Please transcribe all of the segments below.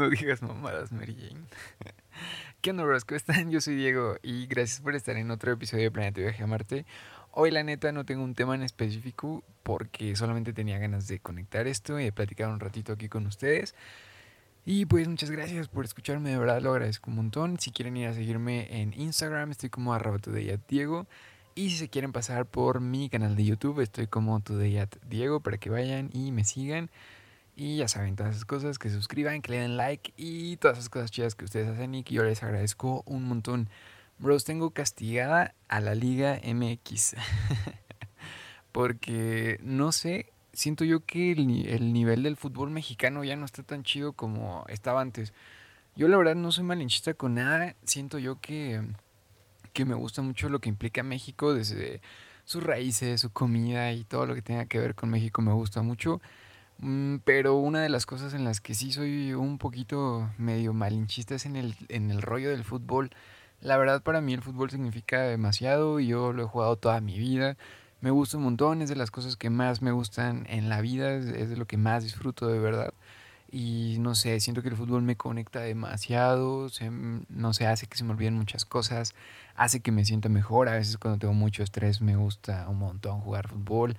no digas mamadas, Mary Jane. ¿Qué onda, bros? ¿Cómo están? Yo soy Diego y gracias por estar en otro episodio de Planeta Viaje a Marte. Hoy, la neta, no tengo un tema en específico porque solamente tenía ganas de conectar esto y de platicar un ratito aquí con ustedes. Y pues muchas gracias por escucharme, de verdad lo agradezco un montón. Si quieren ir a seguirme en Instagram, estoy como arroba Diego. Y si se quieren pasar por mi canal de YouTube, estoy como Diego para que vayan y me sigan. Y ya saben, todas esas cosas, que suscriban, que le den like y todas esas cosas chidas que ustedes hacen y que yo les agradezco un montón. Bros, tengo castigada a la Liga MX. Porque no sé, siento yo que el, el, nivel del fútbol mexicano ya no está tan chido como estaba antes. Yo la verdad no soy malinchista con nada, siento yo que, que me gusta mucho lo que implica México desde sus raíces, su comida y todo lo que tenga que ver con México me gusta mucho. Mm, pero una de las cosas en las que sí soy un poquito medio malinchista es en el, en el rollo del fútbol. La verdad para mí el fútbol significa demasiado, y yo lo he jugado toda mi vida, me gusta un montón, es de las cosas que más me gustan en la vida, es de lo que más disfruto de verdad. Y no sé, siento que el fútbol me conecta demasiado, no sé, hace que se me olviden muchas cosas, hace que me sienta mejor, a veces cuando tengo mucho estrés me gusta un montón jugar fútbol,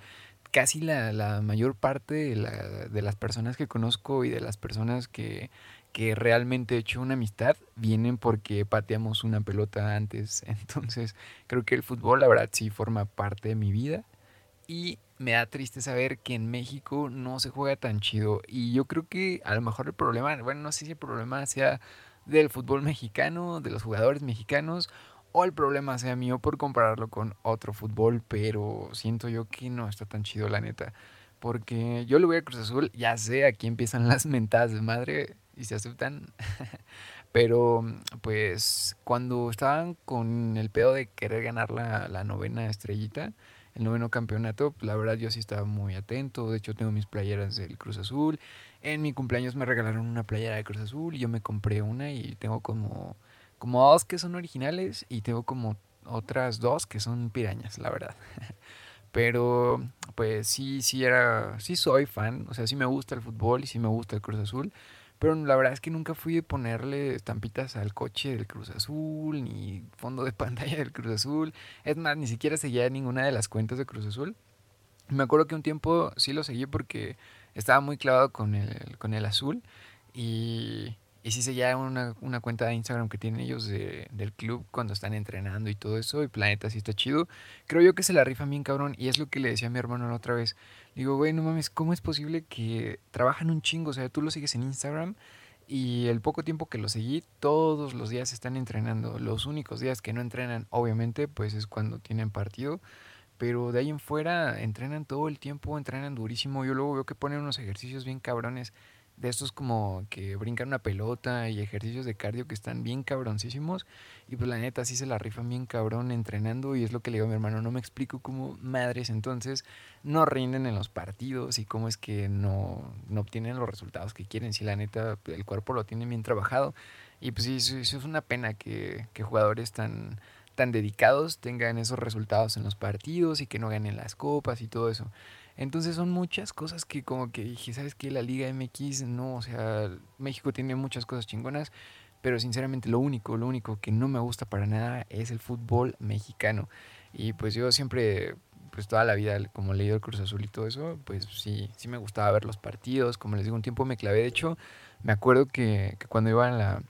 casi la, la mayor parte de, la, de, las personas que conozco y de las personas que, que realmente he hecho una amistad vienen porque pateamos una pelota antes. Entonces creo que el fútbol, la verdad, sí forma parte de mi vida. Y me da triste saber que en México no se juega tan chido. Y yo creo que a lo mejor el problema, bueno, no sé si el problema sea del fútbol mexicano, de los jugadores mexicanos, o el problema sea mío por compararlo con otro fútbol, pero siento yo que no está tan chido la neta. Porque yo le voy a Cruz Azul, ya sé, aquí empiezan las mentadas de madre y se aceptan. pero pues cuando estaban con el pedo de querer ganar la, la novena estrellita, el noveno campeonato, la verdad yo sí estaba muy atento. De hecho tengo mis playeras del Cruz Azul. En mi cumpleaños me regalaron una playera de Cruz Azul y yo me compré una y tengo como como dos que son originales y tengo como otras dos que son pirañas, la verdad. Pero pues sí, sí era, sí soy fan, o sea, sí me gusta el fútbol y sí me gusta el Cruz Azul. Pero la verdad es que nunca fui de ponerle estampitas al coche del Cruz Azul, ni fondo de pantalla del Cruz Azul. Es más, ni siquiera seguía ninguna de las cuentas de Cruz Azul. Me acuerdo que un tiempo sí lo seguí porque estaba muy clavado con el, con el azul. Y, y sí seguía una, una cuenta de Instagram que tienen ellos de, del club cuando están entrenando y todo eso. Y Planeta sí está chido. Creo yo que se la rifan bien cabrón. Y es lo que le decía a mi hermano la otra vez. Digo, güey, no mames, ¿cómo es posible que trabajan un chingo? O sea, tú lo sigues en Instagram y el poco tiempo que lo seguí, todos los días están entrenando. Los únicos días que no entrenan, obviamente, pues es cuando tienen partido. Pero de ahí en fuera entrenan todo el tiempo, entrenan durísimo. Yo luego veo que ponen unos ejercicios bien cabrones de estos como que brincan una pelota y ejercicios de cardio que están bien cabroncísimos. Y pues la neta sí se la rifan bien cabrón entrenando y es lo que le digo a mi hermano, no me explico cómo madres entonces no rinden en los partidos y cómo es que no, no obtienen los resultados que quieren si la neta el cuerpo lo tiene bien trabajado. Y pues sí, eso, es una pena que, que jugadores tan, tan dedicados tengan esos resultados en los partidos y que no ganen las copas y todo eso. Entonces son muchas cosas que como que dije, ¿sabes qué? La Liga MX, no, o sea, México tiene muchas cosas chingonas, pero sinceramente lo único, lo único que no me gusta para nada es el fútbol mexicano. Y pues yo siempre, pues toda la vida, como leído el Cruz Azul y todo eso, pues sí, sí me gustaba ver los partidos, como les digo, un tiempo me clavé, de hecho, me acuerdo que, que cuando iba en la,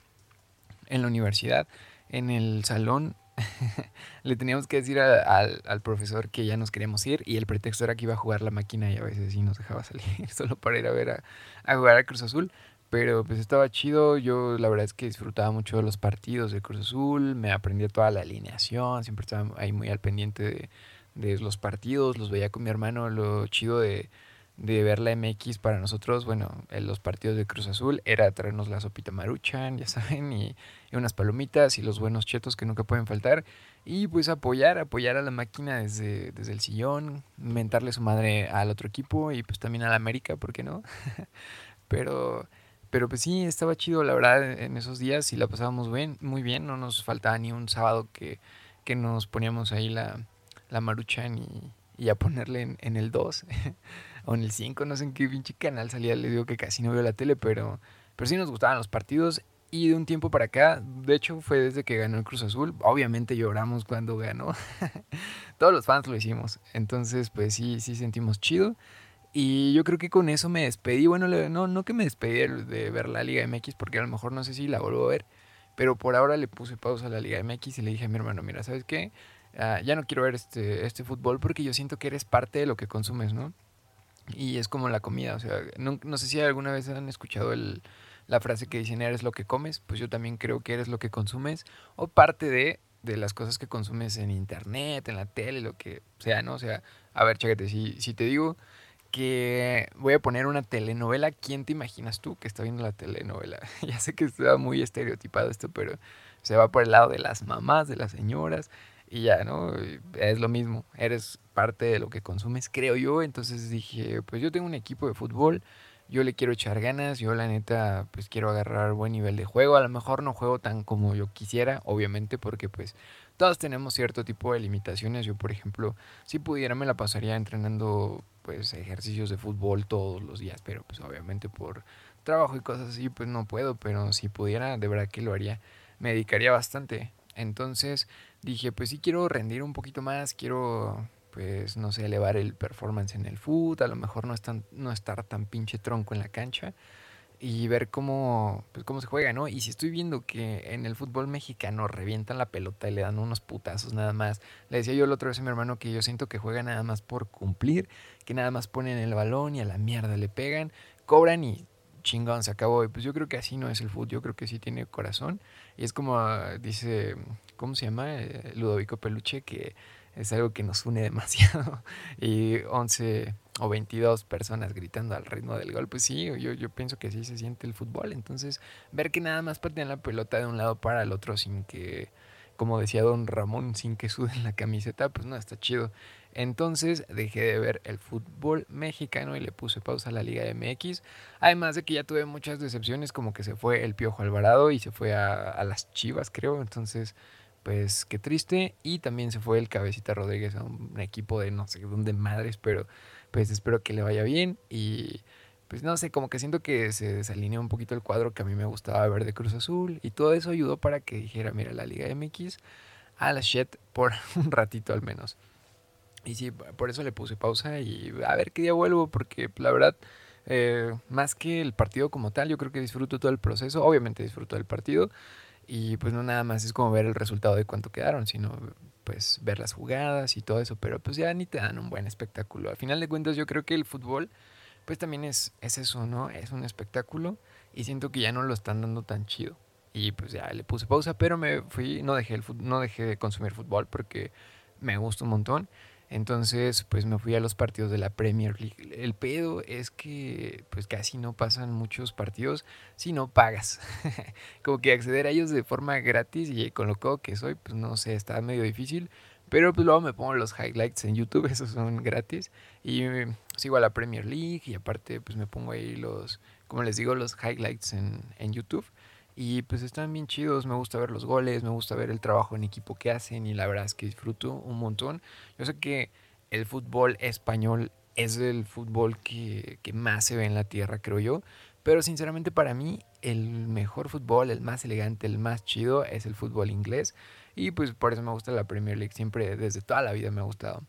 en la universidad, en el salón le teníamos que decir al profesor que ya nos queríamos ir y el pretexto era que iba a jugar la máquina y a veces sí nos dejaba salir solo para ir a ver a, jugar a Cruz Azul. Pero pues estaba chido, yo la verdad es que disfrutaba mucho de los partidos de Cruz Azul, me aprendía toda la alineación, siempre estaba ahí muy al pendiente de, de los partidos, los veía con mi hermano, lo chido de, de ver la MX para nosotros, bueno, en los partidos de Cruz Azul era traernos la sopita maruchan, ya saben, y, unas palomitas y los buenos chetos que nunca pueden faltar. Y pues apoyar, apoyar a la máquina desde, desde el sillón, mentarle su madre al otro equipo y pues también a la América, ¿por qué no? pero, pero pues sí, estaba chido, la verdad, en esos días y la pasábamos bien, muy bien, no nos faltaba ni un sábado que, que nos poníamos ahí la, la maruchan y y a ponerle en, el 2 o en el 5, no sé en qué pinche canal salía, le digo que casi no veo la tele, pero, pero sí nos gustaban los partidos y de un tiempo para acá, de hecho fue desde que ganó el Cruz Azul, obviamente lloramos cuando ganó, todos los fans lo hicimos, entonces pues sí, sí sentimos chido. Y yo creo que con eso me despedí. Bueno, no, no que me despedí de ver la Liga MX, porque a lo mejor no sé si la vuelvo a ver. Pero por ahora le puse pausa a la Liga MX y le dije a mi hermano, mira, ¿sabes qué? Ah, ya no quiero ver este, este fútbol porque yo siento que eres parte de lo que consumes, ¿no? Y es como la comida, o sea, no, no sé si alguna vez han escuchado el, la frase que dicen eres lo que comes, pues yo también creo que eres lo que consumes o parte de, de las cosas que consumes en internet, en la tele, lo que sea, ¿no? O sea, a ver, chécate, si, si te digo que voy a poner una telenovela, ¿quién te imaginas tú que está viendo la telenovela? ya sé que está muy estereotipado esto, pero se va por el lado de las mamás, de las señoras, y ya, ¿no? Es lo mismo, eres parte de lo que consumes, creo yo, entonces dije, pues yo tengo un equipo de fútbol, yo le quiero echar ganas, yo la neta pues quiero agarrar buen nivel de juego, a lo mejor no juego tan como yo quisiera, obviamente porque pues todos tenemos cierto tipo de limitaciones, yo por ejemplo si pudiera me la pasaría entrenando pues ejercicios de fútbol todos los días, pero pues obviamente por trabajo y cosas así pues no puedo, pero si pudiera de verdad que lo haría, me dedicaría bastante. Entonces dije pues sí quiero rendir un poquito más, quiero pues, no sé, elevar el performance en el foot, a lo mejor no, no estar tan pinche tronco en la cancha y ver cómo, pues, cómo se juega, ¿no? Y si estoy viendo que en el fútbol mexicano revientan la pelota y le dan unos putazos nada más, le decía yo la otra vez a mi hermano que yo siento que juega nada más por cumplir, que nada más ponen el balón y a la mierda le pegan, cobran y chingón, se acabó. Y pues yo creo que así no es el fútbol, yo creo que sí tiene corazón. Y es como dice, ¿cómo se llama? Eh, Ludovico Peluche, que es algo que nos une demasiado. y 11 o 22 personas gritando al ritmo del gol, pues sí, yo, yo pienso que sí se siente el fútbol. Entonces, ver que nada más patean la pelota de un lado para el otro sin que, como decía don Ramón, sin que suden la camiseta, pues no, está chido. Entonces dejé de ver el fútbol mexicano y le puse pausa a la Liga MX. Además de que ya tuve muchas decepciones, como que se fue el Piojo Alvarado y se fue a, a las Chivas, creo. Entonces pues qué triste. Y también se fue el Cabecita Rodríguez a un equipo de no sé dónde madres, pero pues espero que le vaya bien. Y pues no sé, como que siento que se desalineó un poquito el cuadro que a mí me gustaba ver de Cruz Azul. Y todo eso ayudó para que dijera, mira, la Liga MX a la shit por un ratito al menos. Y sí, por eso le puse pausa y a ver qué día vuelvo, porque la verdad, eh, más que el partido como tal, yo creo que disfruto todo el proceso. Obviamente disfruto del partido, y pues no nada más es como ver el resultado de cuánto quedaron, sino pues ver las jugadas y todo eso, pero pues ya ni te dan un buen espectáculo. Al final de cuentas yo creo que el fútbol pues también es, es eso, ¿no? Es un espectáculo y siento que ya no lo están dando tan chido. Y pues ya le puse pausa, pero me fui, no dejé, el, no dejé de consumir fútbol porque me gusta un montón. Entonces, pues me fui a los partidos de la Premier League. El pedo es que pues casi no pasan muchos partidos si no pagas. Como que acceder a ellos de forma gratis y con lo que soy, pues no sé, está medio difícil. Pero pues luego me pongo los highlights en YouTube, esos son gratis. Y sigo a la Premier League y aparte pues me pongo ahí los, como les digo, los highlights en, en YouTube. Y pues están bien chidos, me gusta ver los goles, me gusta ver el trabajo en equipo que hacen y la verdad es que disfruto un montón. Yo sé que el fútbol español es el fútbol que, más se ve en la tierra, creo yo. Pero sinceramente para mí el mejor fútbol, el más elegante, el más chido es el fútbol inglés. Y pues por eso me gusta la Premier League, siempre desde toda la vida me ha gustado.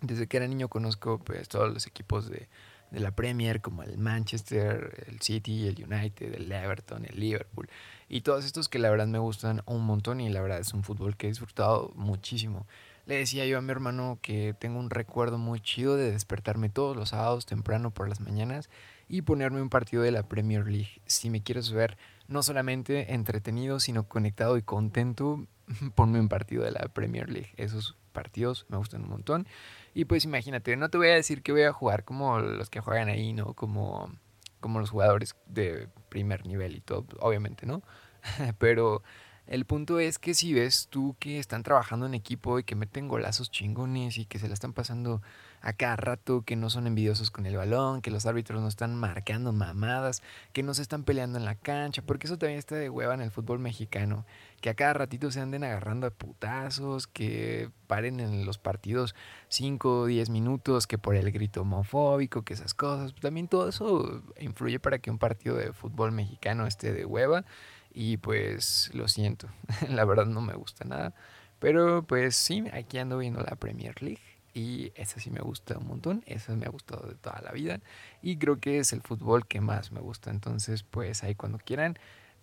Desde que era niño conozco pues todos los equipos de, de la Premier, como el Manchester, el City, el United, el Everton, el Liverpool, y todos estos que la verdad me gustan un montón y la verdad es un fútbol que he disfrutado muchísimo. Le decía yo a mi hermano que tengo un recuerdo muy chido de despertarme todos los sábados temprano por las mañanas y ponerme un partido de la Premier League. Si me quieres ver no solamente entretenido, sino conectado y contento, ponme un partido de la Premier League. Esos partidos me gustan un montón. Y pues imagínate, no te voy a decir que voy a jugar como los que juegan ahí, ¿no? Como, como los jugadores de primer nivel y todo, obviamente, ¿no? Pero El punto es que si ves tú que están trabajando en equipo y que meten golazos chingones y que se la están pasando a cada rato, que no son envidiosos con el balón, que los árbitros no están marcando mamadas, que no se están peleando en la cancha, porque eso también está de hueva en el fútbol mexicano, que a cada ratito se anden agarrando a putazos, que paren en los partidos 5 o 10 minutos, que por el grito homofóbico, que esas cosas, también todo eso influye para que un partido de fútbol mexicano esté de hueva y pues lo siento, la verdad no me gusta nada. Pero pues sí, aquí ando viendo la Premier League y esa sí me gusta un montón, esa me ha gustado de toda la vida y creo que es el fútbol que más me gusta. Entonces pues ahí cuando quieran,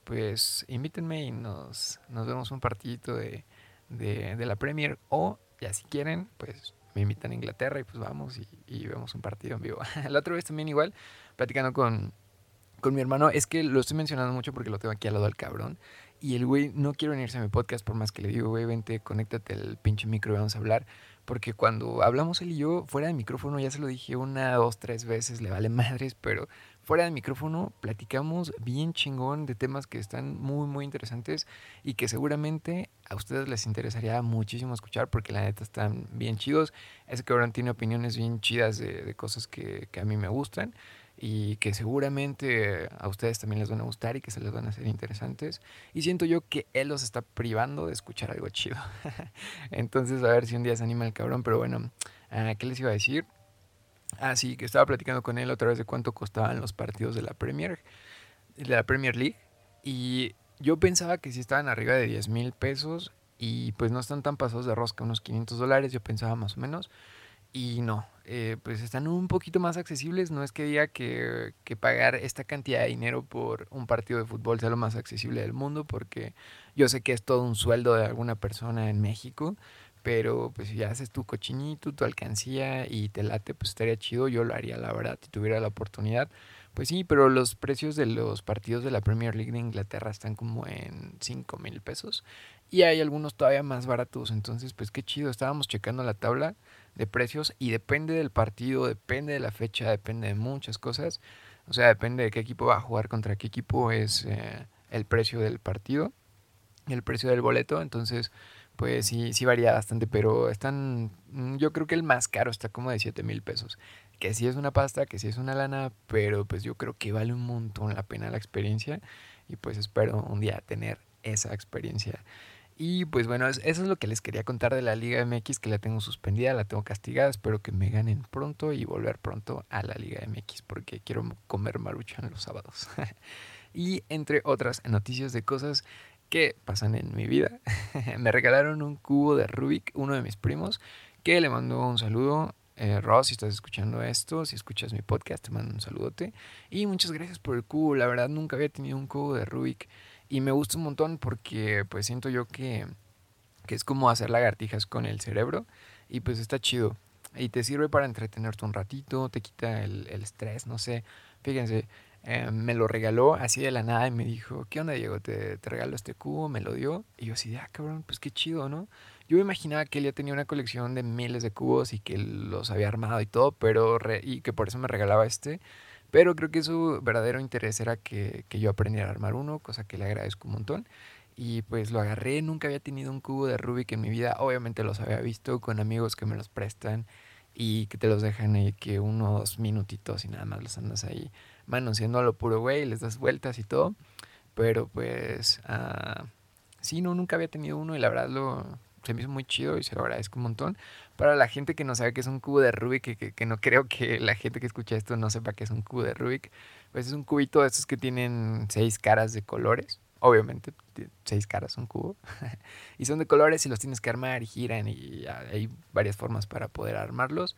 pues invítenme y nos, nos vemos un partidito de, de, la Premier o ya si quieren, pues me invitan a Inglaterra y pues vamos y, vemos un partido en vivo. la otra vez también igual, platicando con, con mi hermano, es que lo estoy mencionando mucho porque lo tengo aquí al lado del cabrón. Y el güey no quiere venirse a mi podcast por más que le digo, güey, vente, conéctate el pinche micro y vamos a hablar. Porque cuando hablamos él y yo, fuera de micrófono, ya se lo dije una, dos, tres veces, le vale madres, pero fuera de micrófono platicamos bien chingón de temas que están muy, muy interesantes y que seguramente a ustedes les interesaría muchísimo escuchar porque la neta están bien chidos. Ese cabrón tiene opiniones bien chidas de, de cosas que, que a mí me gustan y que seguramente a ustedes también les van a gustar y que se les van a hacer interesantes. Y siento yo que él los está privando de escuchar algo chido. Entonces, a ver si un día se anima el cabrón. Pero bueno, ah, ¿qué les iba a decir? Ah, sí, que estaba platicando con él otra vez de cuánto costaban los partidos de la Premier, de la Premier League. Y yo pensaba que si estaban arriba de 10 mil pesos y pues no están tan pasados de rosca, unos 500 dólares, yo pensaba más o menos. Y no, eh, pues están un poquito más accesibles. No es que diga que, que, pagar esta cantidad de dinero por un partido de fútbol sea lo más accesible del mundo, porque yo sé que es todo un sueldo de alguna persona en México, pero pues si haces tu cochinito, tu alcancía y te late, pues estaría chido. Yo lo haría, la verdad, si tuviera la oportunidad. Pues sí, pero los precios de los partidos de la Premier League de Inglaterra están como en 5 mil pesos. Y hay algunos todavía más baratos. Entonces, pues qué chido. Estábamos checando la tabla de precios y depende del partido, depende de la fecha, depende de muchas cosas. O sea, depende de qué equipo va a jugar contra qué equipo es eh, el precio del partido, el precio del boleto. Entonces, pues sí, sí varía bastante, pero están, mm, yo creo que el más caro está como de 7 mil pesos. Que sí es una pasta, que sí es una lana, pero pues yo creo que vale un montón la pena la experiencia y pues espero un día tener esa experiencia. Y pues bueno, eso es lo que les quería contar de la Liga MX, que la tengo suspendida, la tengo castigada, espero que me ganen pronto y volver pronto a la Liga MX, porque quiero comer maruchan los sábados. y entre otras noticias de cosas que pasan en mi vida, me regalaron un cubo de Rubik, uno de mis primos, que le mando un saludo. Eh, Ross, si estás escuchando esto, si escuchas mi podcast, te mando un saludote. Y muchas gracias por el cubo, la verdad nunca había tenido un cubo de Rubik. Y me gusta un montón porque pues siento yo que, que es como hacer lagartijas con el cerebro y pues está chido. Y te sirve para entretenerte un ratito, te quita el, el estrés, no sé. Fíjense, eh, me lo regaló así de la nada y me dijo, ¿qué onda Diego? Te, te regalo este cubo, me lo dio. Y yo así, ah, cabrón, pues qué chido, ¿no? Yo imaginaba que él ya tenía una colección de miles de cubos y que los había armado y todo, pero y que por eso me regalaba este. Pero creo que su verdadero interés era que, que yo aprendiera a armar uno, cosa que le agradezco un montón. Y pues lo agarré, nunca había tenido un cubo de Rubik en mi vida. Obviamente los había visto con amigos que me los prestan y que te los dejan ahí que unos minutitos y nada más los andas ahí manoseando a lo puro güey, les das vueltas y todo. Pero pues, uh, sí, no, nunca había tenido uno y la verdad lo, se me hizo muy chido y se lo agradezco un montón. Para la gente que no sabe qué es un cubo de Rubik, que, que, no creo que la gente que escucha esto no sepa qué es un cubo de Rubik, pues es un cubito de estos que tienen seis caras de colores. Obviamente, seis caras un cubo. y son de colores y los tienes que armar y giran y hay varias formas para poder armarlos.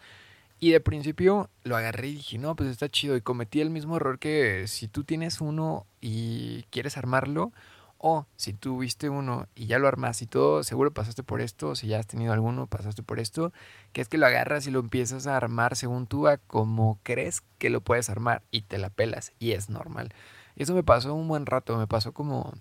Y de principio lo agarré y dije, no, pues está chido. Y cometí el mismo error que si tú tienes uno y quieres armarlo, o si tuviste uno y ya lo armas y todo, seguro pasaste por esto, si ya has tenido alguno, pasaste por esto, que es que lo agarras y lo empiezas a armar según tú a como crees que lo puedes armar y te la pelas y es normal. Eso me pasó un buen rato, me pasó como,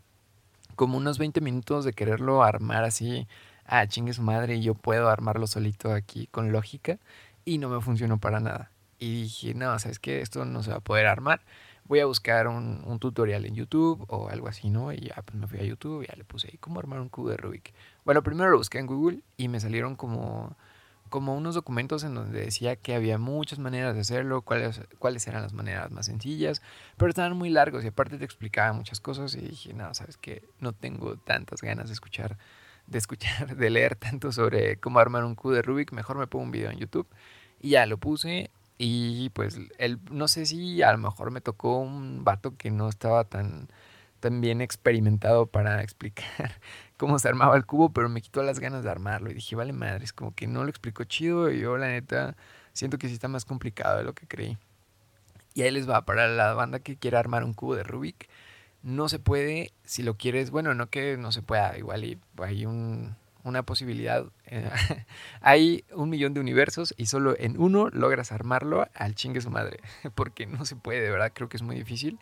como unos 20 minutos de quererlo armar así, ah, chingue su madre, yo puedo armarlo solito aquí con lógica y no me funcionó para nada. Y dije, no, ¿sabes qué? Esto no se va a poder armar voy a buscar un, tutorial en YouTube o algo así, ¿no? Y ya pues me fui a YouTube y ya le puse ahí cómo armar un cubo de Rubik. Bueno, primero lo busqué en Google y me salieron como, como unos documentos en donde decía que había muchas maneras de hacerlo, cuáles, cuáles eran las maneras más sencillas, pero estaban muy largos y aparte te explicaba muchas cosas y dije, no, sabes que no tengo tantas ganas de escuchar, de escuchar, de leer tanto sobre cómo armar un cubo de Rubik, mejor me pongo un video en YouTube. Y ya lo puse y pues él, no sé si a lo mejor me tocó un vato que no estaba tan, tan bien experimentado para explicar cómo se armaba el cubo, pero me quitó las ganas de armarlo. Y dije, vale madre, es como que no lo explicó chido y yo la neta siento que sí está más complicado de lo que creí. Y ahí les va, para la banda que quiera armar un cubo de Rubik, no se puede, si lo quieres, bueno, no que no se pueda, igual y hay un, una posibilidad. Eh, hay un millón de universos y solo en uno logras armarlo al chingue su madre. Porque no se puede, de verdad, creo que es muy difícil.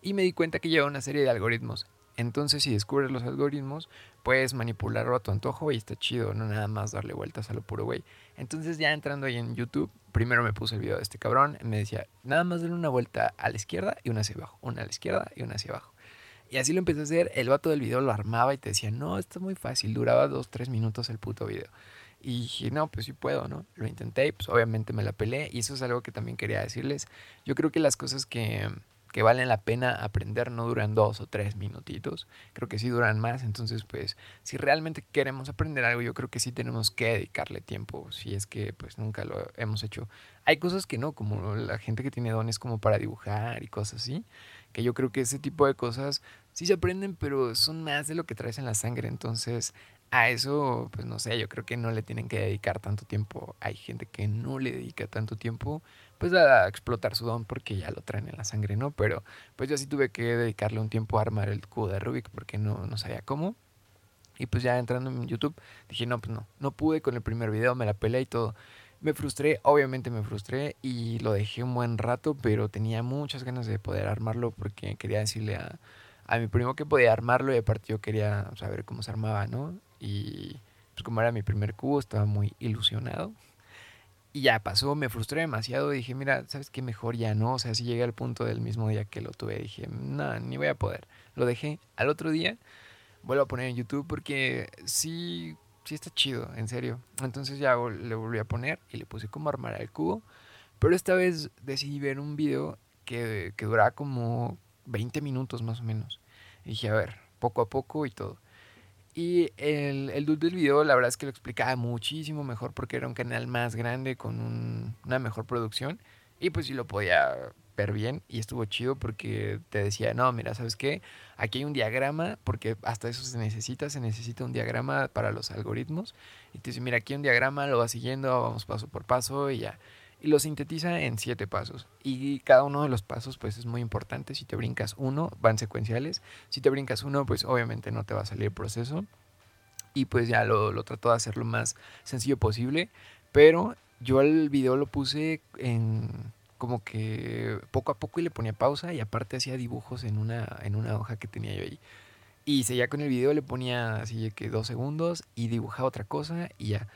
Y me di cuenta que lleva una serie de algoritmos. Entonces, si descubres los algoritmos, puedes manipularlo a tu antojo y está chido, no nada más darle vueltas a lo puro güey. Entonces, ya entrando ahí en YouTube, primero me puse el video de este cabrón, me decía, nada más darle una vuelta a la izquierda y una hacia abajo, una a la izquierda y una hacia abajo. Y así lo empecé a hacer, el vato del video lo armaba y te decía, no, esto es muy fácil, duraba dos, tres minutos el puto video. Y dije, no, pues sí puedo, ¿no? Lo intenté y pues obviamente me la pelé. Y eso es algo que también quería decirles. Yo creo que las cosas que, que valen la pena aprender no duran dos o tres minutitos. Creo que sí duran más. Entonces, pues, si realmente queremos aprender algo, yo creo que sí tenemos que dedicarle tiempo. Si es que, pues, nunca lo hemos hecho. Hay cosas que no, como la gente que tiene dones como para dibujar y cosas así. Que yo creo que ese tipo de cosas sí se aprenden, pero son más de lo que traes en la sangre. Entonces, a eso, pues no sé, yo creo que no le tienen que dedicar tanto tiempo. Hay gente que no le dedica tanto tiempo, pues a explotar su don porque ya lo traen en la sangre, ¿no? Pero pues yo sí tuve que dedicarle un tiempo a armar el cubo de Rubik porque no, no sabía cómo. Y pues ya entrando en YouTube, dije, no, pues no, no pude con el primer video, me la peleé y todo. Me frustré, obviamente me frustré y lo dejé un buen rato, pero tenía muchas ganas de poder armarlo porque quería decirle a, a mi primo que podía armarlo y aparte yo quería saber cómo se armaba, ¿no? Y pues como era mi primer cubo, estaba muy ilusionado. Y ya pasó, me frustré demasiado. Dije, mira, ¿sabes qué? Mejor ya no. O sea, si llegué al punto del mismo día que lo tuve, dije, no, ni voy a poder. Lo dejé. Al otro día, vuelvo a poner en YouTube porque sí, sí está chido, en serio. Entonces ya le volví a poner y le puse cómo armar el cubo. Pero esta vez decidí ver un video que, que duraba como 20 minutos más o menos. Y dije, a ver, poco a poco y todo. Y el, el dude del video, la verdad es que lo explicaba muchísimo mejor porque era un canal más grande con una mejor producción. Y pues sí lo podía ver bien y estuvo chido porque te decía, no, mira, ¿sabes qué? Aquí hay un diagrama, porque hasta eso se necesita, se necesita un diagrama para los algoritmos. Y te dice, mira, aquí hay un diagrama, lo vas siguiendo, vamos paso por paso y ya y lo sintetiza en siete pasos. Y cada uno de los pasos pues es muy importante. Si te brincas uno, van secuenciales. Si te brincas uno, pues obviamente no te va a salir el proceso. Y pues ya lo, lo trato de hacer lo más sencillo posible. Pero yo el video lo puse en como que poco a poco y le ponía pausa y aparte hacía dibujos en una, en una hoja que tenía yo ahí. Y seguía con el video, le ponía así que dos segundos y dibujaba otra cosa y ya.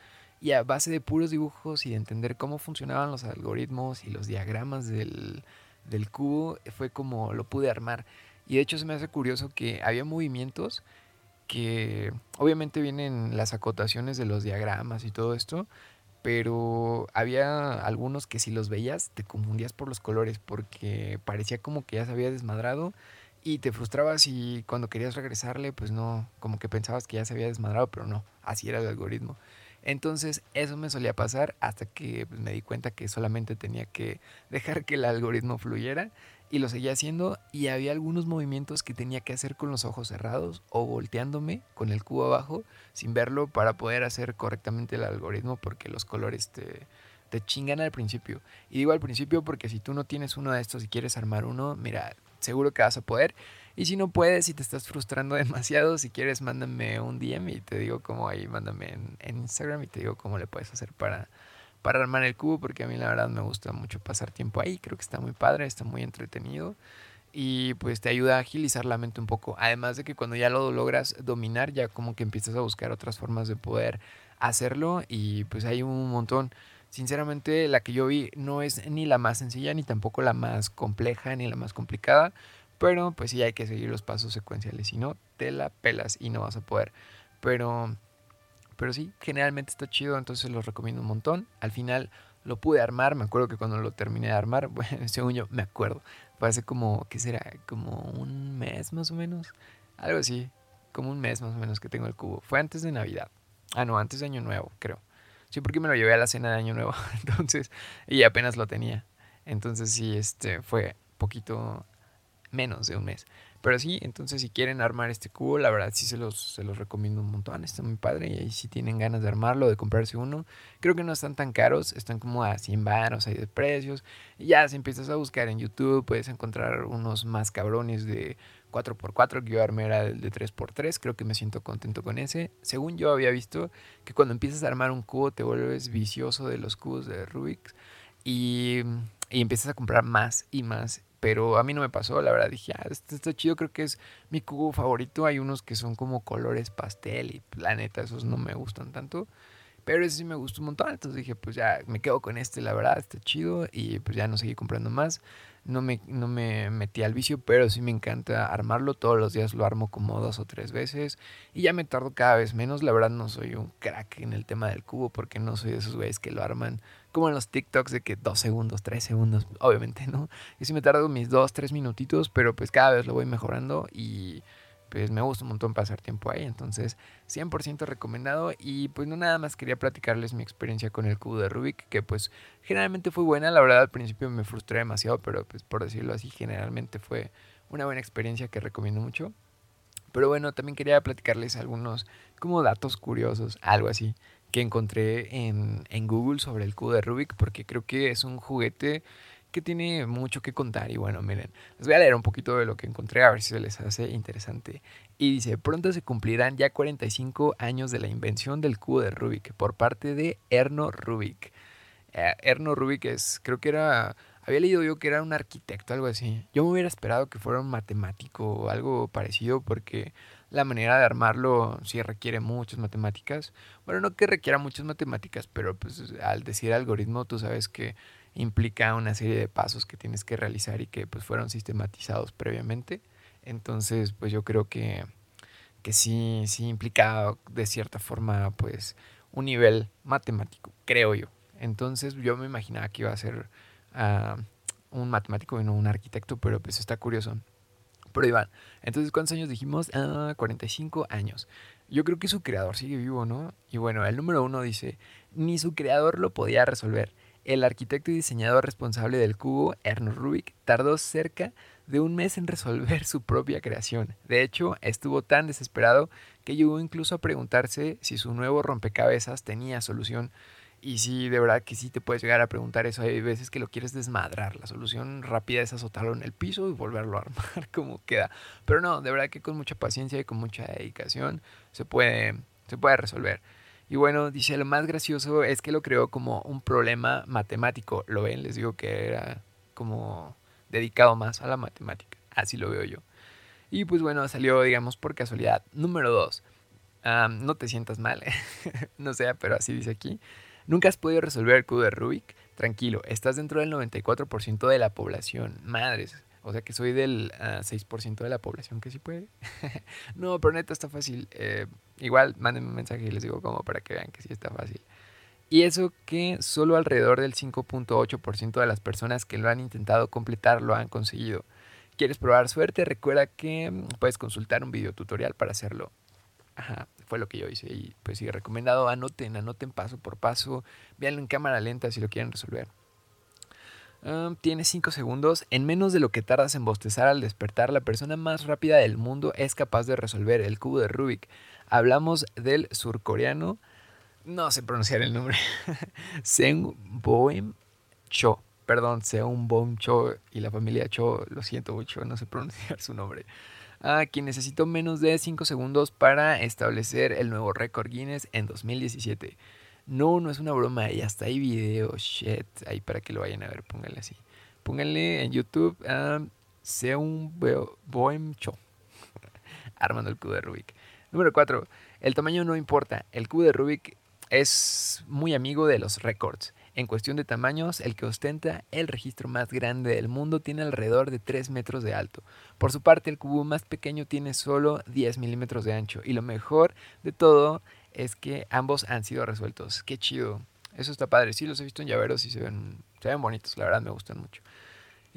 Y a base de puros dibujos y de entender cómo funcionaban los algoritmos y los diagramas del, del cubo, fue como lo pude armar. Y de hecho se me hace curioso que había movimientos que obviamente vienen las acotaciones de los diagramas y todo esto, pero había algunos que si los veías te confundías por los colores porque parecía como que ya se había desmadrado y te frustrabas y cuando querías regresarle pues no, como que pensabas que ya se había desmadrado, pero no, así era el algoritmo. Entonces eso me solía pasar hasta que pues, me di cuenta que solamente tenía que dejar que el algoritmo fluyera y lo seguía haciendo y había algunos movimientos que tenía que hacer con los ojos cerrados o volteándome con el cubo abajo sin verlo para poder hacer correctamente el algoritmo porque los colores te, te chingan al principio. Y digo al principio porque si tú no tienes uno de estos y quieres armar uno, mira, seguro que vas a poder. Y si no puedes, si te estás frustrando demasiado, si quieres, mándame un DM y te digo cómo ahí, mándame en, Instagram y te digo cómo le puedes hacer para, para armar el cubo, porque a mí la verdad me gusta mucho pasar tiempo ahí, creo que está muy padre, está muy entretenido y pues te ayuda a agilizar la mente un poco. Además de que cuando ya lo logras dominar, ya como que empiezas a buscar otras formas de poder hacerlo y pues hay un montón Sinceramente, la que yo vi no es ni la más sencilla, ni tampoco la más compleja, ni la más complicada. Pero pues sí hay que seguir los pasos secuenciales. Si no, te la pelas y no vas a poder. Pero, pero sí, generalmente está chido, entonces lo recomiendo un montón. Al final lo pude armar, me acuerdo que cuando lo terminé de armar, bueno, según yo me acuerdo, fue hace como, ¿qué será? Como un mes más o menos. Algo así, como un mes más o menos que tengo el cubo. Fue antes de Navidad. Ah, no, antes de Año Nuevo, creo. Sí, porque me lo llevé a la cena de Año Nuevo. Entonces, y apenas lo tenía. Entonces sí, este fue poquito menos de un mes. Pero sí, entonces si quieren armar este cubo, la verdad sí se los, se los recomiendo un montón. Está muy padre. Y si tienen ganas de armarlo, de comprarse uno, creo que no están tan caros. Están como a 100 baros ahí de precios. Y ya si empiezas a buscar en YouTube, puedes encontrar unos más cabrones de 4x4 que yo armé era el de 3x3. Creo que me siento contento con ese. Según yo había visto que cuando empiezas a armar un cubo te vuelves vicioso de los cubos de Rubik. Y, y empiezas a comprar más y más pero a mí no me pasó, la verdad dije, ah, este está chido, creo que es mi cubo favorito. Hay unos que son como colores pastel y la neta, esos no me gustan tanto. Pero ese sí me gustó un montón, entonces dije, pues ya me quedo con este, la verdad, está chido. Y pues ya no seguí comprando más. No me, no me metí al vicio, pero sí me encanta armarlo. Todos los días lo armo como dos o tres veces. Y ya me tardo cada vez menos. La verdad no soy un crack en el tema del cubo, porque no soy de esos güeyes que lo arman como en los TikToks de que dos segundos, tres segundos, obviamente, ¿no? Y sí me tardo mis dos, tres minutitos, pero pues cada vez lo voy mejorando y pues me gusta un montón pasar tiempo ahí. Entonces, 100% recomendado. Y pues no nada más quería platicarles mi experiencia con el cubo de Rubik, que pues generalmente fue buena. La verdad al principio me frustré demasiado, pero pues por decirlo así, generalmente fue una buena experiencia que recomiendo mucho. Pero bueno, también quería platicarles algunos como datos curiosos, algo así que encontré en, en, Google sobre el cubo de Rubik, porque creo que es un juguete que tiene mucho que contar. Y bueno, miren, les voy a leer un poquito de lo que encontré, a ver si se les hace interesante. Y dice, pronto se cumplirán ya 45 años de la invención del cubo de Rubik por parte de Erno Rubik. Eh, Erno Rubik es, creo que era, había leído yo que era un arquitecto, algo así. Yo me hubiera esperado que fuera un matemático o algo parecido porque la manera de armarlo sí requiere muchas matemáticas. Bueno, no que requiera muchas matemáticas, pero pues al decir algoritmo tú sabes que implica una serie de pasos que tienes que realizar y que pues fueron sistematizados previamente. Entonces, pues yo creo que, que sí, sí implica de cierta forma pues un nivel matemático, creo yo. Entonces yo me imaginaba que iba a ser uh, un matemático y no un arquitecto, pero pues está curioso. Pero Iván, entonces, ¿cuántos años dijimos? Ah, 45 años. Yo creo que su creador sigue vivo, ¿no? Y bueno, el número uno dice, ni su creador lo podía resolver. El arquitecto y diseñador responsable del cubo, Ernest Rubik, tardó cerca de un mes en resolver su propia creación. De hecho, estuvo tan desesperado que llegó incluso a preguntarse si su nuevo rompecabezas tenía solución y sí, de verdad que sí te puedes llegar a preguntar eso. Hay veces que lo quieres desmadrar. La solución rápida es azotarlo en el piso y volverlo a armar como queda. Pero no, de verdad que con mucha paciencia y con mucha dedicación se puede, se puede resolver. Y bueno, dice, lo más gracioso es que lo creó como un problema matemático. ¿Lo ven? Les digo que era como dedicado más a la matemática. Así lo veo yo. Y pues bueno, salió, digamos, por casualidad. Número dos. no te sientas mal. no sé, pero así dice aquí. ¿Nunca has podido resolver el cubo de Rubik? Tranquilo, estás dentro del 94% de la población. Madres, o sea que soy del 6% ah, de la población que sí puede. no, pero neta está fácil. Eh, igual mándenme un mensaje y les digo cómo para que vean que sí está fácil. Y eso que solo alrededor del 5.8% de las personas que lo han intentado completar lo han conseguido. ¿Quieres probar suerte? Recuerda que mm, puedes consultar un video tutorial para hacerlo. Ajá, fue lo que yo hice. Y pues sí, recomendado, anoten, anoten paso por paso, véanlo en cámara lenta si lo quieren resolver. Um, tiene 5 segundos. En menos de lo que tardas en bostezar al despertar, la persona más rápida del mundo es capaz de resolver el cubo de Rubik. Hablamos del surcoreano, no sé pronunciar el nombre, Seung Boem Cho. Perdón, Seung Boem Cho y la familia Cho, lo siento mucho, no sé pronunciar su nombre a quien necesitó menos de 5 segundos para establecer el nuevo récord Guinness en 2017. No, no es una broma, y hasta hay video, shit, ahí para que lo vayan a ver, pónganle así. Pónganle en YouTube a Seun Boem Cho, armando el cubo de Rubik. Número 4. El tamaño no importa. El cubo de Rubik es muy amigo de los récords. En cuestión de tamaños, el que ostenta el registro más grande del mundo tiene alrededor de 3 metros de alto. Por su parte, el cubo más pequeño tiene solo 10 milímetros de ancho. Y lo mejor de todo es que ambos han sido resueltos. Qué chido. Eso está padre. Sí, los he visto en llaveros y se ven, se ven bonitos. La verdad me gustan mucho.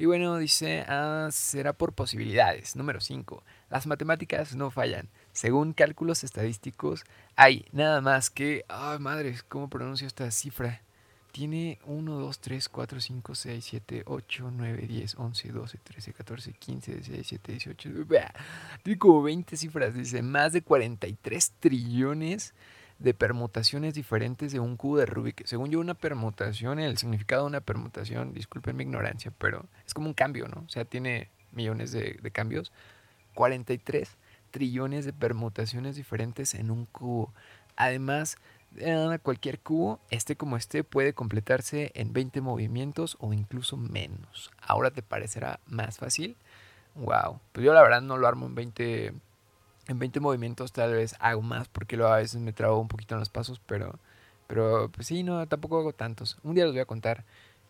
Y bueno, dice, ah, será por posibilidades. Número 5. Las matemáticas no fallan. Según cálculos estadísticos, hay nada más que... ¡Ay, madre! ¿Cómo pronuncio esta cifra? Tiene 1, 2, 3, 4, 5, 6, 7, 8, 9, 10, 11, 12, 13, 14, 15, 16, 17, 18. Tiene como 20 cifras. Dice, más de 43 trillones de permutaciones diferentes de un cubo de Rubik. Según yo, una permutación, el significado de una permutación, disculpen mi ignorancia, pero es como un cambio, ¿no? O sea, tiene millones de, de cambios. 43 trillones de permutaciones diferentes en un cubo. Además, cualquier cubo, este como este, puede completarse en 20 movimientos o incluso menos. ¿Ahora te parecerá más fácil? Wow. Pues yo la verdad no lo armo en 20 en 20 movimientos tal vez hago más porque luego a veces me trago un poquito en los pasos, pero, pero pues sí, no, tampoco hago tantos. Un día los voy a contar.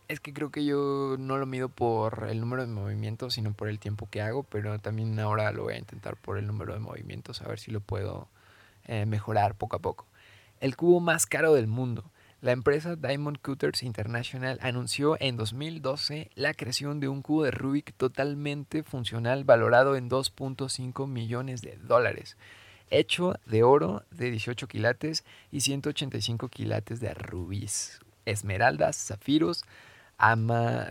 Es que creo que yo no lo mido por el número de movimientos, sino por el tiempo que hago, pero también ahora lo voy a intentar por el número de movimientos, a ver si lo puedo eh, mejorar poco a poco. El cubo más caro del mundo. La empresa Diamond Cutters International anunció en 2012 la creación de un cubo de Rubik totalmente funcional valorado en 2.5 millones de dólares, hecho de oro de 18 quilates y 185 quilates de rubíes, esmeraldas, zafiros, ama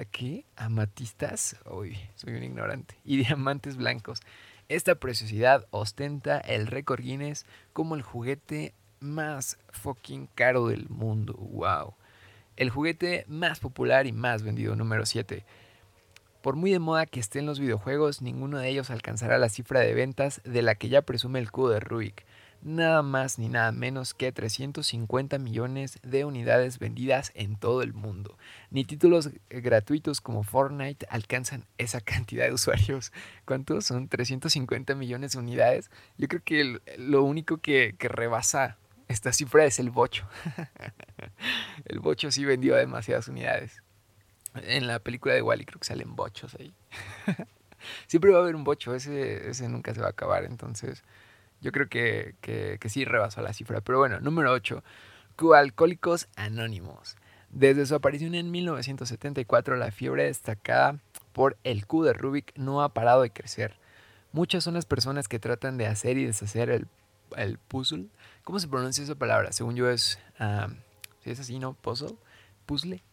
amatistas, uy, soy un ignorante, y diamantes blancos. Esta preciosidad ostenta el récord Guinness como el juguete más fucking caro del mundo. Wow. El juguete más popular y más vendido, número 7. Por muy de moda que estén los videojuegos, ninguno de ellos alcanzará la cifra de ventas de la que ya presume el cubo de Rubik. Nada más ni nada menos que 350 millones de unidades vendidas en todo el mundo. Ni títulos gratuitos como Fortnite alcanzan esa cantidad de usuarios. ¿Cuántos? Son 350 millones de unidades. Yo creo que lo único que, que rebasa esta cifra es el bocho. el bocho sí vendió demasiadas unidades. En la película de Wally creo que salen bochos ahí. Siempre va a haber un bocho, ese, nunca se va a acabar. Entonces, yo creo que sí rebasó la cifra. Pero bueno, número 8. Alcohólicos Anónimos. Desde su aparición en 1974, la fiebre destacada por el Q de Rubik no ha parado de crecer. Muchas son las personas que tratan de hacer y deshacer el, el puzzle ¿Cómo se pronuncia esa palabra? Según yo es, si es así, ¿no? Puzzle, puzzle,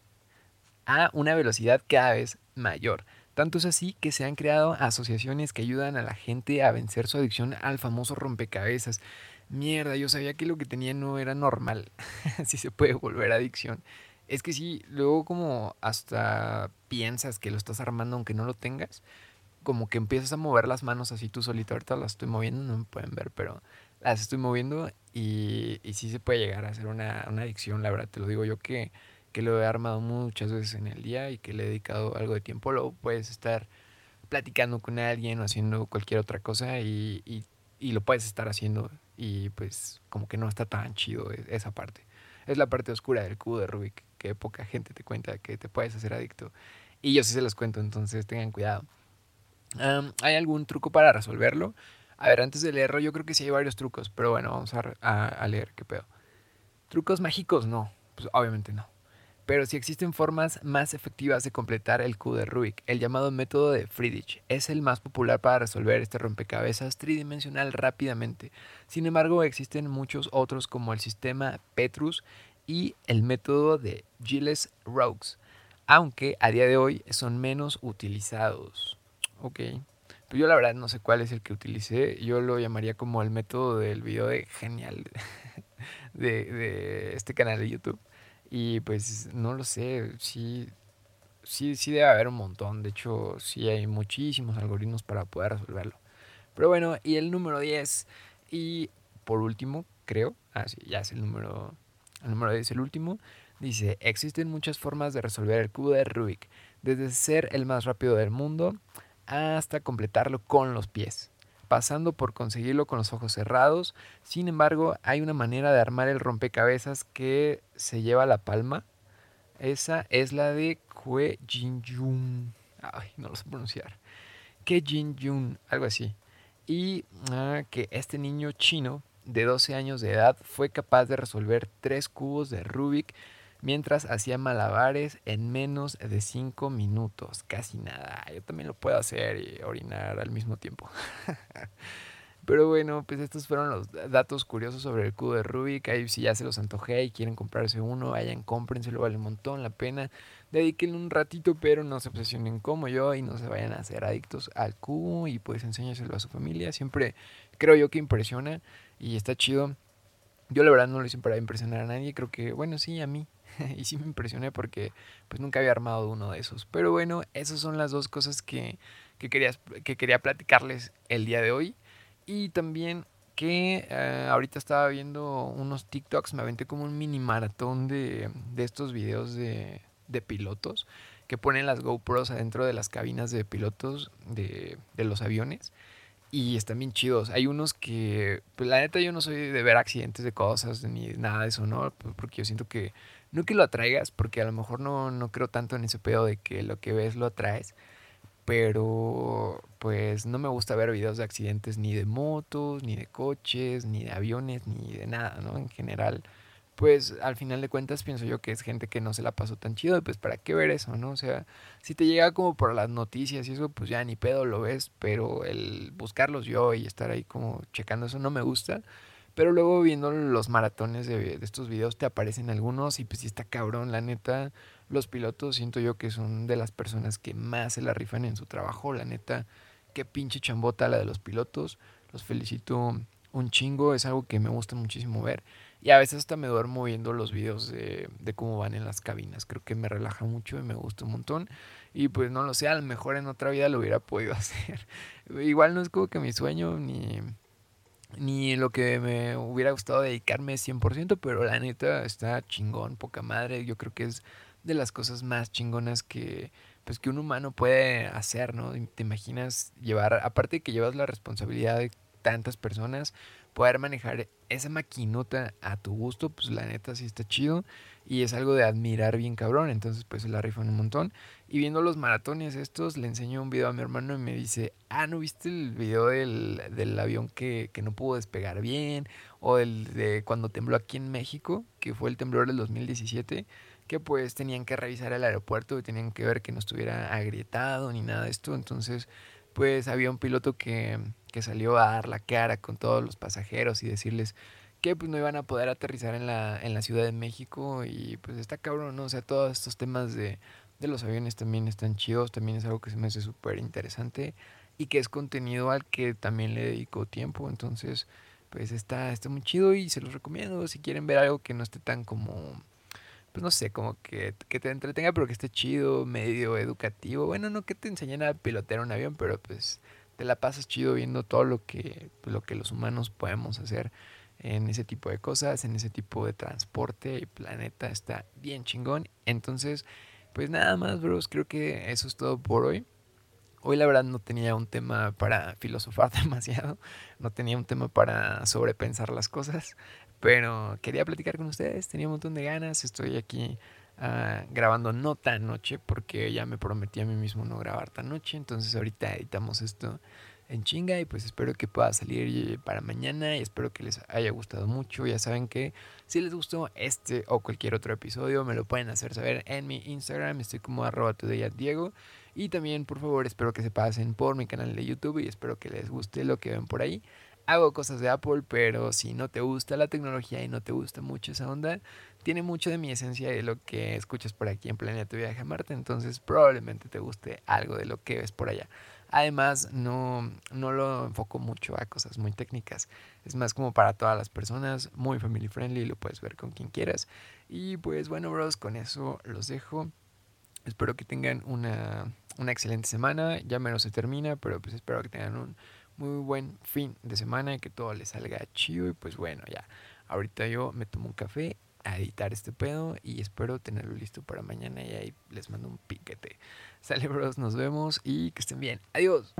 a una velocidad cada vez mayor. Tanto es así que se han creado asociaciones que ayudan a la gente a vencer su adicción al famoso rompecabezas. Mierda, yo sabía que lo que tenía no era normal. si se puede volver adicción. Es que sí, luego como hasta piensas que lo estás armando aunque no lo tengas, como que empiezas a mover las manos así tú solito. Ahorita las estoy moviendo, no me pueden ver, pero las estoy moviendo y, y sí se puede llegar a ser una, una, adicción, la verdad, te lo digo yo que, que lo he armado muchas veces en el día y que le he dedicado algo de tiempo, luego puedes estar platicando con alguien o haciendo cualquier otra cosa y, y, y lo puedes estar haciendo y pues como que no está tan chido e, esa parte. Es la parte oscura del cubo de Rubik, que poca gente te cuenta que te puedes hacer adicto. Y yo sí se los cuento, entonces tengan cuidado. ¿Hay algún truco para resolverlo? A ver, antes de leerlo, yo creo que sí hay varios trucos, pero bueno, vamos a, leer qué pedo. ¿Trucos mágicos? No, pues obviamente no. Pero sí existen formas más efectivas de completar el cubo de Rubik. El llamado método de Friedrich es el más popular para resolver este rompecabezas tridimensional rápidamente. Sin embargo, existen muchos otros como el sistema Petrus y el método de Gilles Rogues, aunque a día de hoy son menos utilizados. Ok. Pues yo la verdad no sé cuál es el que utilicé. Yo lo llamaría como el método del video de genial de, de este canal de YouTube. Y pues no lo sé, sí, sí, sí debe haber un montón. De hecho, sí hay muchísimos algoritmos para poder resolverlo. Pero bueno, y el número 10. Y por último, creo, ah, sí, ya es el número, el número 10, el último. Dice, existen muchas formas de resolver el cubo de Rubik. Desde ser el más rápido del mundo hasta completarlo con los pies. pasando por conseguirlo con los ojos cerrados. Sin embargo, hay una manera de armar el rompecabezas que se lleva la palma. Esa es la de Kue Jin Jun. Ay, no lo sé pronunciar. Ke Jin Jun, algo así. Y ah, que este niño chino de 12 años de edad fue capaz de resolver tres cubos de Rubik mientras hacía malabares en menos de 5 minutos. Casi nada. Yo también lo puedo hacer y orinar al mismo tiempo. Pero bueno, pues estos fueron los datos curiosos sobre el cubo de Rubik. Ahí si ya se los antojé y quieren comprarse uno, vayan, cómprenselo, vale un montón la pena. Dedíquenle un ratito, pero no se obsesionen como yo y no se vayan a hacer adictos al cubo y pues enséñaselo a su familia. Siempre creo yo que impresiona y está chido. Yo la verdad no lo hice para impresionar a nadie, creo que, bueno, sí, a mí. y sí me impresioné porque pues nunca había armado uno de esos. Pero bueno, esas son las dos cosas que, que, quería, que quería platicarles el día de hoy. Y también que eh, ahorita estaba viendo unos TikToks, me aventé como un mini maratón de, de estos videos de, de, pilotos que ponen las GoPros adentro de las cabinas de pilotos de, de los aviones. Y están bien chidos. Hay unos que, pues la neta yo no soy de ver accidentes de cosas ni nada de eso, ¿no? Porque yo siento que no que lo atraigas, porque a lo mejor no, no creo tanto en ese pedo de que lo que ves lo atraes, pero pues no me gusta ver videos de accidentes ni de motos, ni de coches, ni de aviones, ni de nada, ¿no? En general, pues al final de cuentas pienso yo que es gente que no se la pasó tan chido, pues para qué ver eso, ¿no? O sea, si te llega como por las noticias y eso, pues ya ni pedo lo ves, pero el buscarlos yo y estar ahí como checando eso no me gusta. Pero luego viendo los maratones de, estos videos te aparecen algunos y pues sí está cabrón, la neta. Los pilotos siento yo que son de las personas que más se la rifan en su trabajo, la neta. Qué pinche chambota la de los pilotos. Los felicito un chingo, es algo que me gusta muchísimo ver. Y a veces hasta me duermo viendo los videos de, de cómo van en las cabinas. Creo que me relaja mucho y me gusta un montón. Y pues no lo sé, a lo mejor en otra vida lo hubiera podido hacer. Igual no es como que mi sueño ni ni lo que me hubiera gustado dedicarme 100%, pero la neta está chingón, poca madre. Yo creo que es de las cosas más chingonas que pues que un humano puede hacer, ¿no? Te imaginas llevar, aparte de que llevas la responsabilidad de tantas personas, poder manejar esa maquinota a tu gusto, pues la neta sí está chido y es algo de admirar bien cabrón, entonces pues se la rifan un montón. Y viendo los maratones estos, le enseño un video a mi hermano y me dice, ah, ¿no viste el video del, del avión que, que, no pudo despegar bien? O el de cuando tembló aquí en México, que fue el temblor del 2017, que pues tenían que revisar el aeropuerto y tenían que ver que no estuviera agrietado ni nada de esto, entonces pues había un piloto que, que salió a dar la cara con todos los pasajeros y decirles que pues no iban a poder aterrizar en la, en la Ciudad de México y pues está cabrón, ¿no? O sea, todos estos temas de, de los aviones también están chidos, también es algo que se me hace súper interesante y que es contenido al que también le dedico tiempo, entonces pues está, está muy chido y se los recomiendo. Si quieren ver algo que no esté tan como, pues no sé, como que, que te entretenga pero que esté chido, medio educativo, bueno, no que te enseñen a pilotear un avión, pero pues te la pasas chido viendo todo lo que, lo que los humanos podemos hacer en ese tipo de cosas, en ese tipo de transporte y planeta está bien chingón. Entonces, pues nada más, bros, creo que eso es todo por hoy. Hoy la verdad no tenía un tema para filosofar demasiado, no tenía un tema para sobrepensar las cosas, pero quería platicar con ustedes, tenía un montón de ganas, estoy aquí uh, grabando no tan noche porque ya me prometí a mí mismo no grabar tan noche, entonces ahorita editamos esto en chinga y pues espero que pueda salir para mañana y espero que les haya gustado mucho. Ya saben que si les gustó este o cualquier otro episodio me lo pueden hacer saber en mi Instagram, estoy como arroba Diego. Y también por favor espero que se pasen por mi canal de YouTube y espero que les guste lo que ven por ahí. Hago cosas de Apple, pero si no te gusta la tecnología y no te gusta mucho esa onda, tiene mucho de mi esencia de lo que escuchas por aquí en Planeta Viaje a Marte, entonces probablemente te guste algo de lo que ves por allá. Además, no, no lo enfoco mucho a cosas muy técnicas. Es más como para todas las personas, muy family friendly, lo puedes ver con quien quieras. Y pues bueno, bros, con eso los dejo. Espero que tengan una, una excelente semana. Ya menos se termina, pero pues espero que tengan un muy buen fin de semana y que todo les salga chido. Y pues bueno, ya. Ahorita yo me tomo un café a editar este pedo y espero tenerlo listo para mañana y ahí les mando un piquete. Sale, bros, nos vemos y que estén bien. Adiós.